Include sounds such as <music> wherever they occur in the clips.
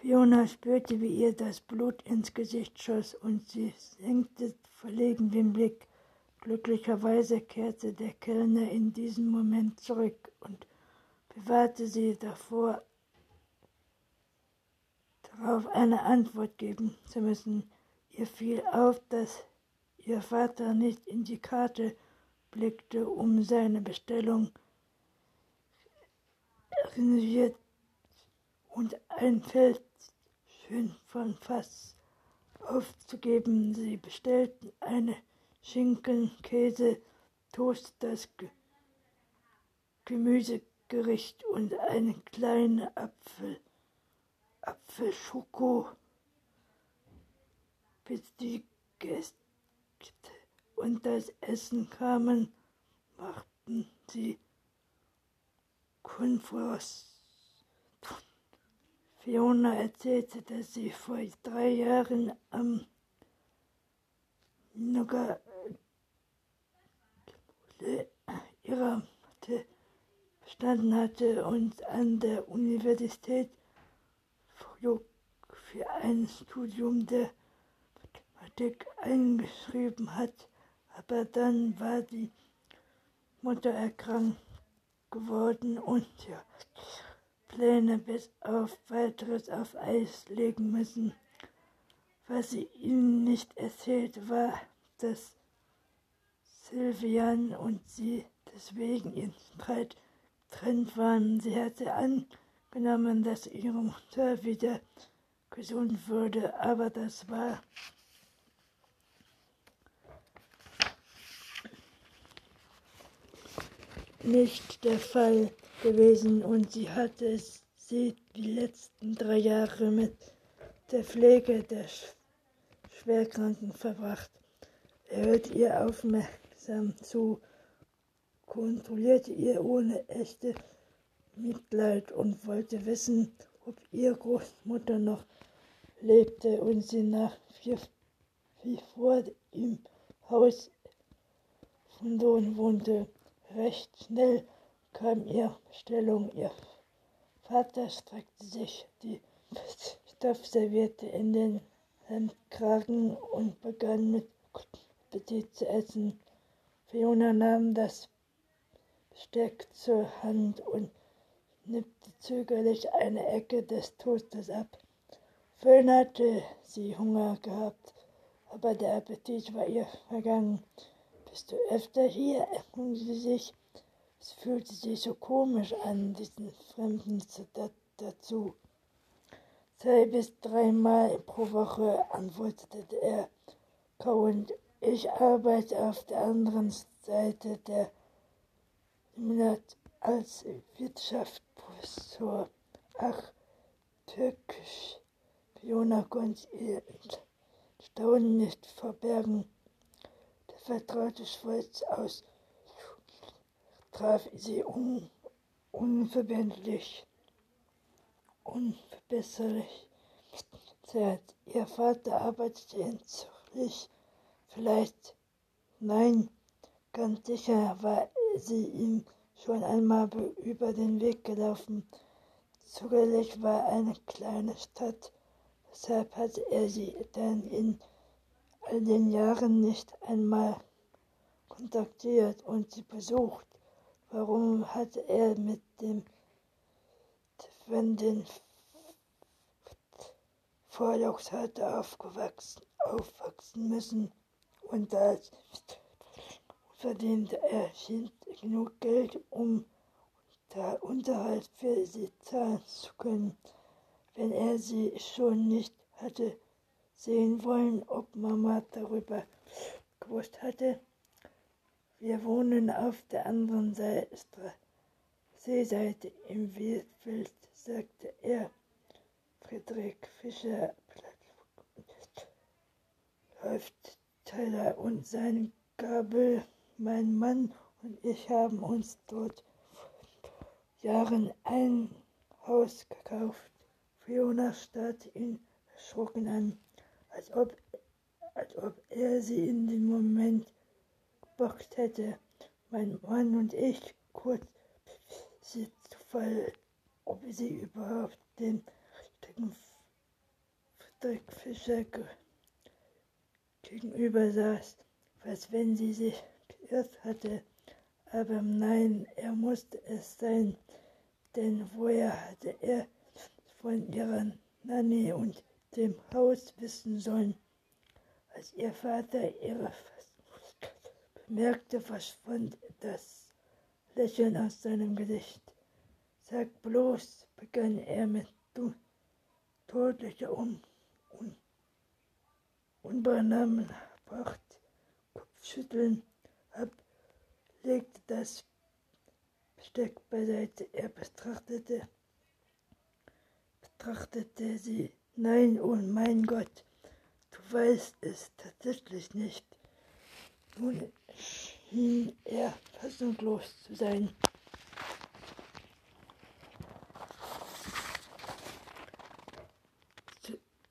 Fiona spürte, wie ihr das Blut ins Gesicht schoss und sie senkte verlegen den Blick. Glücklicherweise kehrte der Kellner in diesem Moment zurück und bewahrte sie davor, darauf eine Antwort geben zu müssen. Ihr fiel auf, dass ihr Vater nicht in die Karte blickte, um seine Bestellung reserviert und ein Feld schön von Fass aufzugeben. Sie bestellten eine Schinken, Käse, Toast, das Gemüsegericht und eine kleine Apfel, Apfelschoko, bis die Gäste und das Essen kamen, machten sie Kunfrost. Fiona erzählte, dass sie vor drei Jahren am Noga ihrer Mathe bestanden hatte und an der Universität für ein Studium der Mathematik eingeschrieben hat, aber dann war die Mutter erkrankt geworden und ja, Pläne bis auf weiteres auf Eis legen müssen. Was sie ihnen nicht erzählt war, dass Sylvian und sie deswegen in Streit getrennt waren. Sie hatte angenommen, dass ihre Mutter wieder gesund würde, aber das war nicht der Fall gewesen und sie hatte sie die letzten drei Jahre mit der Pflege der Schwerkranken verbracht. Er hört ihr aufmerksam zu, kontrollierte ihr ohne echte Mitleid und wollte wissen, ob ihre Großmutter noch lebte und sie nach wie vor im Haus von Sohn wohnte. Recht schnell kam ihre Bestellung. Ihr Vater streckte sich die <laughs> Stoffserviette in den Hemdkragen und begann mit Appetit zu essen. Fiona nahm das Besteck zur Hand und nippte zögerlich eine Ecke des Toastes ab. Vorhin hatte sie Hunger gehabt, aber der Appetit war ihr vergangen. Bist du öfter hier? erkundigte sie sich. Es fühlte sich so komisch an, diesen Fremden dazu. Zwei bis dreimal pro Woche, antwortete er kauend. Ich arbeite auf der anderen Seite der Monat als Wirtschaftsprofessor. Ach, türkisch. Fiona konnte ihr Staunen nicht verbergen. Der vertraute Schweiz aus traf sie un unverbindlich, unverbesserlich. Ihr Vater arbeitete in Zürich, vielleicht, nein, ganz sicher war sie ihm schon einmal über den Weg gelaufen. Zugleich war eine kleine Stadt, weshalb hatte er sie dann in all den Jahren nicht einmal kontaktiert und sie besucht. Warum hatte er mit dem Wenden Vorlaufshütte aufgewachsen, aufwachsen müssen und als verdiente er genug Geld, um der Unterhalt für sie zahlen zu können, wenn er sie schon nicht hatte sehen wollen, ob Mama darüber gewusst hatte. Wir wohnen auf der anderen Seite, Seeseite im Wildfeld, sagte er. Friedrich Fischer läuft Teller und seine Gabel. Mein Mann und ich haben uns dort vor Jahren ein Haus gekauft. Fiona starrte ihn erschrocken an, als ob, als ob er sie in dem Moment geboxt hätte. Mein Mann und ich, kurz sie zu Fall, ob sie überhaupt den richtigen Patrick Fischer gegenüber saß, als wenn sie sich geirrt hatte. Aber nein, er musste es sein, denn woher hatte er von ihrer Nanny und dem Haus wissen sollen? Als ihr Vater ihre bemerkte, verschwand das Lächeln aus seinem Gesicht. Sag bloß, begann er mit deutlicher Un Un Unbenahmbracht Kopfschütteln ab, legte das Besteck beiseite. Er betrachtete, betrachtete sie. Nein, oh mein Gott, du weißt es tatsächlich nicht. Nun schien er fassungslos zu sein.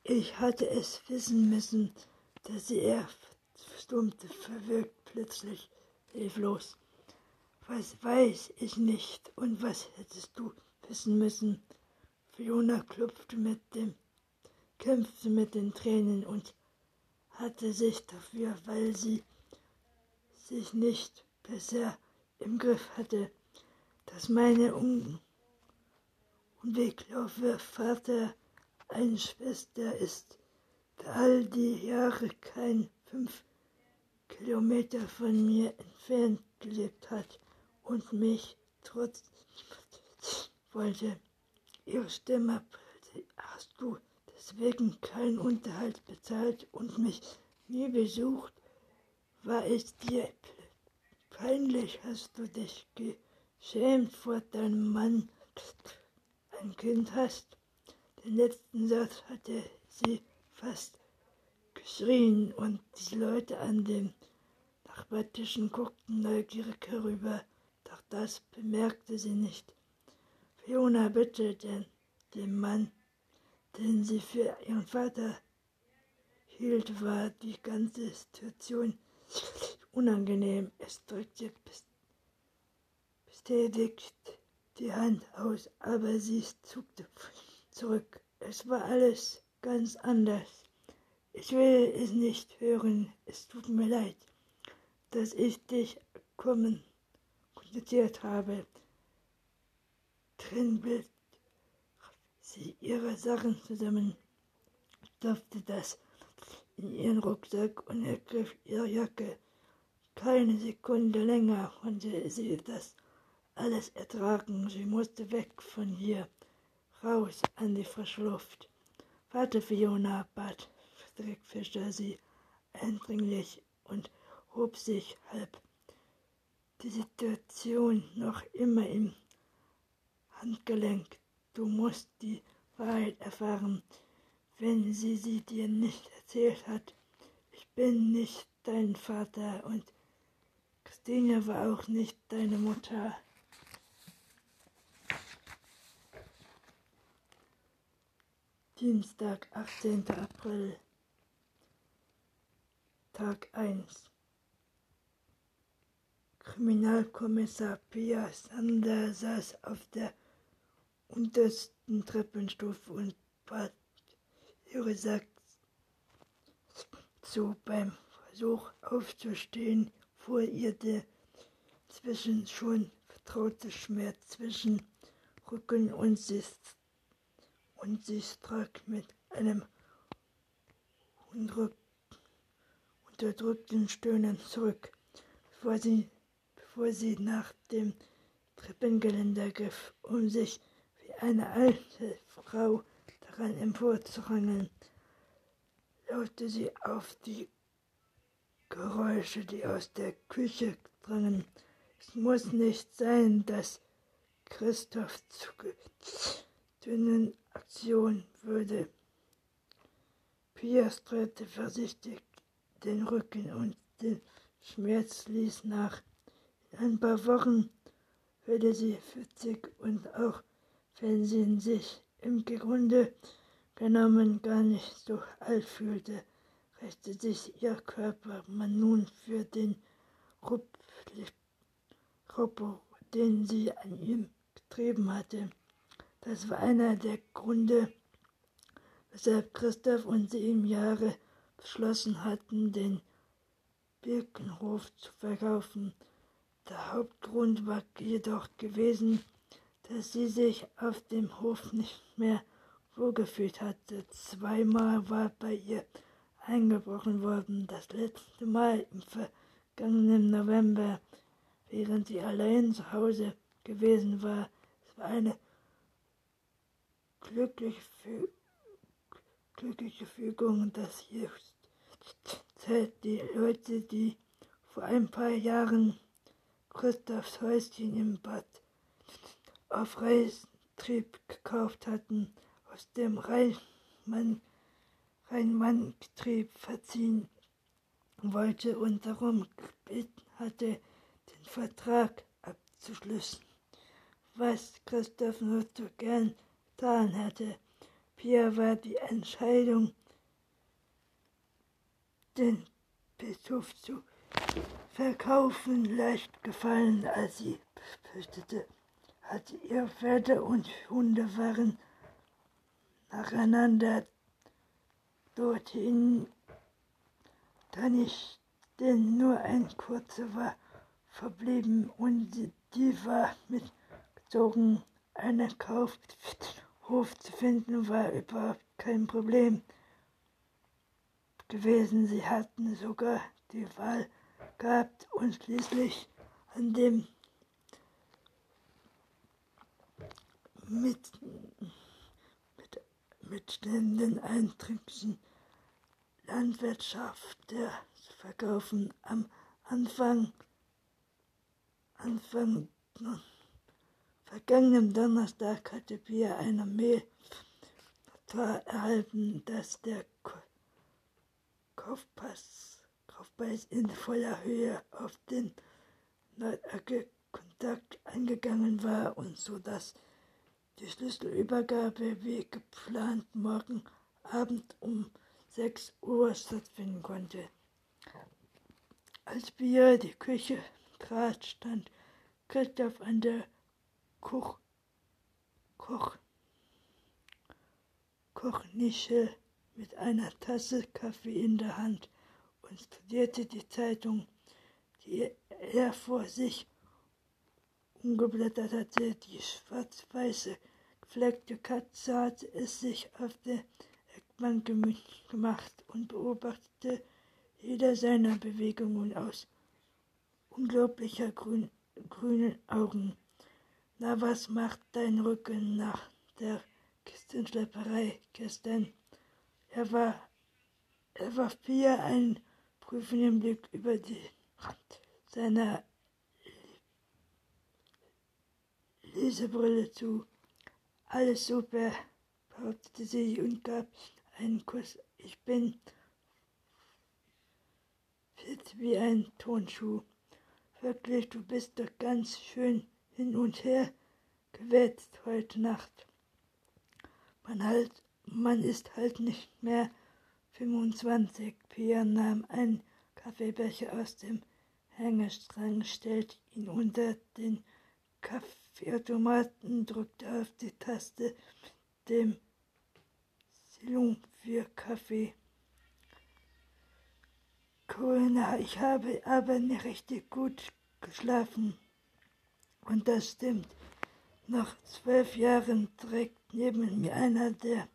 Ich hatte es wissen müssen, dass sie er verstummte, verwirkt plötzlich, hilflos. Was weiß ich nicht und was hättest du wissen müssen? Fiona klopfte mit dem, kämpfte mit den Tränen und hatte sich dafür, weil sie sich nicht besser im Griff hatte, dass meine Un Unweglaufe Vater eine Schwester ist, der all die Jahre kein fünf Kilometer von mir entfernt gelebt hat und mich trotz <laughs> wollte. Ihre Stimme hast du deswegen keinen Unterhalt bezahlt und mich nie besucht? War es dir peinlich? Hast du dich geschämt vor deinem Mann, ein Kind hast? Den letzten Satz hatte sie fast geschrien und die Leute an den Nachbartischen guckten neugierig herüber, doch das bemerkte sie nicht. Fiona bittete den Mann, den sie für ihren Vater hielt, war die ganze Situation unangenehm. Es drückte bestätigt die Hand aus, aber sie zuckte zurück. Es war alles ganz anders. Ich will es nicht hören. Es tut mir leid, dass ich dich kommen kontaktiert habe. Trennbild sie ihre Sachen zusammen, stopfte das in ihren Rucksack und ergriff ihre Jacke. Keine Sekunde länger konnte sie das alles ertragen. Sie musste weg von hier raus an die frische Luft. Warte, Fiona, bat Friedrich Fischer sie eindringlich und hob sich halb. Die Situation noch immer im Handgelenk. Du musst die Wahrheit erfahren, wenn sie sie dir nicht erzählt hat. Ich bin nicht dein Vater und Christine war auch nicht deine Mutter. Dienstag, 18. April, Tag 1. Kriminalkommissar Pia Sander saß auf der untersten Treppenstufe und bat ihre Sack zu. Beim Versuch aufzustehen fuhr ihr der zwischen schon vertraute Schmerz zwischen Rücken und Sitz und sie strich mit einem unterdrückten Stöhnen zurück, bevor sie, bevor sie nach dem Treppengeländer griff, um sich wie eine alte Frau daran emporzurangeln, lauschte sie auf die Geräusche, die aus der Küche drangen. Es muss nicht sein, dass Christoph zu dünnen Aktion würde. Pia streute vorsichtig den Rücken und der Schmerz ließ nach. In ein paar Wochen würde sie 40 und auch wenn sie sich im Grunde genommen gar nicht so alt fühlte, rächte sich ihr Körper man nun für den Rupp, den sie an ihm getrieben hatte. Das war einer der Gründe, weshalb Christoph und sie im Jahre beschlossen hatten, den Birkenhof zu verkaufen. Der Hauptgrund war jedoch gewesen, dass sie sich auf dem Hof nicht mehr wohlgefühlt hatte. Zweimal war bei ihr eingebrochen worden, das letzte Mal im vergangenen November, während sie allein zu Hause gewesen war. Es war eine glückliche, Fü glückliche Fügung, dass jetzt die Leute, die vor ein paar Jahren Christophs Häuschen im Bad auf Reistrieb gekauft hatten, aus dem Rheinmann, Rheinmann-Betrieb verziehen wollte und darum gebeten hatte, den Vertrag abzuschließen, was Christoph nur zu gern getan hätte. Pia war die Entscheidung, den Bischof zu verkaufen, leicht gefallen, als sie befürchtete, hatte ihr Pferde und Hunde waren nacheinander dorthin, da nicht denn nur ein kurzer war verblieben und die war mitgezogen. Einen Kaufhof zu finden war überhaupt kein Problem gewesen. Sie hatten sogar die Wahl gehabt und schließlich an dem mit, mit, mit den einträglichen Landwirtschaft der verkaufen am Anfang Anfang vergangenen Donnerstag hatte Pia eine Mail erhalten, dass der Kaufpass, Kaufpreis in voller Höhe auf den Kontakt eingegangen war und so dass die Schlüsselübergabe wie geplant morgen Abend um 6 Uhr stattfinden konnte. Als Pia die Küche trat, stand Christoph an der Koch, Koch, Kochnische mit einer Tasse Kaffee in der Hand und studierte die Zeitung, die er vor sich umgeblättert hatte. Die schwarz-weiße gefleckte Katze hatte es sich auf der Eckbank gemütlich gemacht und beobachtete jede seiner Bewegungen aus unglaublicher grün, grünen Augen. Na, was macht dein Rücken nach der Kistenschlepperei gestern? Er war, er warf Pia einen prüfenden Blick über die Rand seiner Lesebrille zu. Alles super, behauptete sie und gab einen Kuss. Ich bin fit wie ein Tonschuh. Wirklich, du bist doch ganz schön hin und her gewetzt heute Nacht. Man halt man ist halt nicht mehr 25. Pia nahm einen Kaffeebecher aus dem Hängestrang, stellte ihn unter den Kaffeeautomaten, drückte auf die Taste dem Silum für Kaffee. Corona, ich habe aber nicht richtig gut geschlafen. Und das stimmt. Nach zwölf Jahren trägt neben mir einer der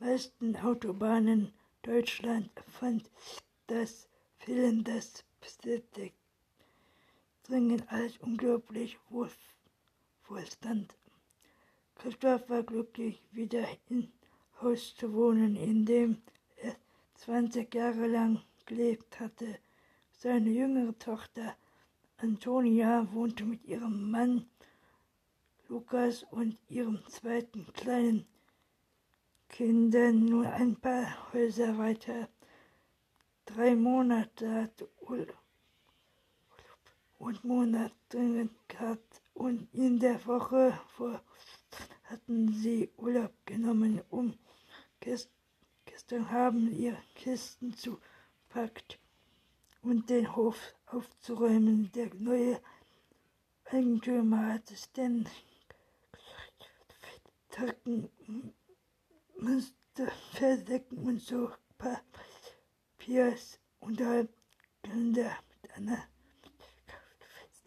meisten Autobahnen Deutschland fand das Fehlen des bestätigt. Dringend als unglaublich Wohl Wohlstand. Christoph war glücklich, wieder in Haus zu wohnen, in dem er 20 Jahre lang gelebt hatte. Seine jüngere Tochter Antonia wohnte mit ihrem Mann Lukas und ihrem zweiten kleinen Kindern nur ein paar Häuser weiter. Drei Monate hat Urlaub und Monat dringend gehabt und in der Woche vor hatten sie Urlaub genommen, um gestern haben ihre Kisten zu packt und den Hof aufzuräumen. Der neue Eigentümer hat es denn Tacken Muster verdecken und so Papiers unterhalb mit einer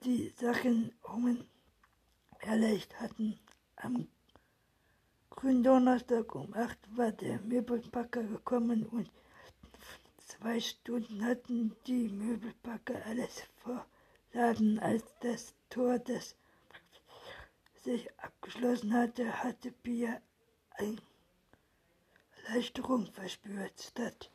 die Sachen um erleicht hatten. Am Gründonnerstag um 8 war der Möbelpacker gekommen und zwei Stunden hatten die Möbelpacker alles verladen. Als das Tor des sich abgeschlossen hatte, hatte Pia eine Erleichterung verspürt, statt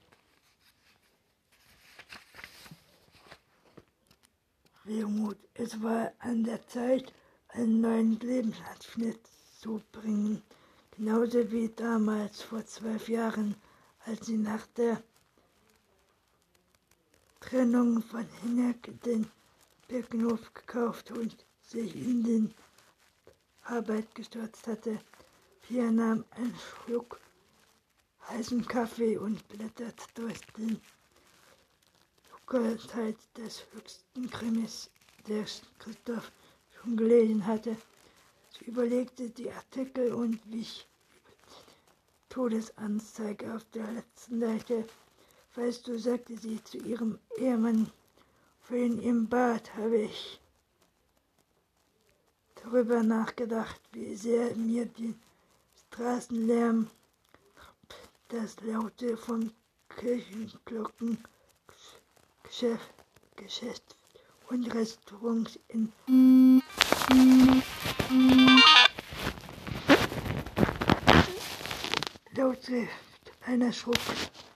Wehmut. Es war an der Zeit, einen neuen Lebensabschnitt zu bringen, genauso wie damals vor zwölf Jahren, als sie nach der Trennung von Hinek den Birkenhof gekauft und sich in den Arbeit gestürzt hatte. Pia nahm einen Schluck heißen Kaffee und blätterte durch den Dunkelheit des höchsten Krimis, der Christoph schon gelesen hatte. Sie überlegte die Artikel und wich Todesanzeige auf der letzten Seite. Weißt du, sagte sie zu ihrem Ehemann, vorhin im Bad habe ich darüber nachgedacht, wie sehr mir die Straßenlärm, das Laute von Kirchenglocken, Geschäft, Geschäft und Restaurants in Lautschrift einer Schrift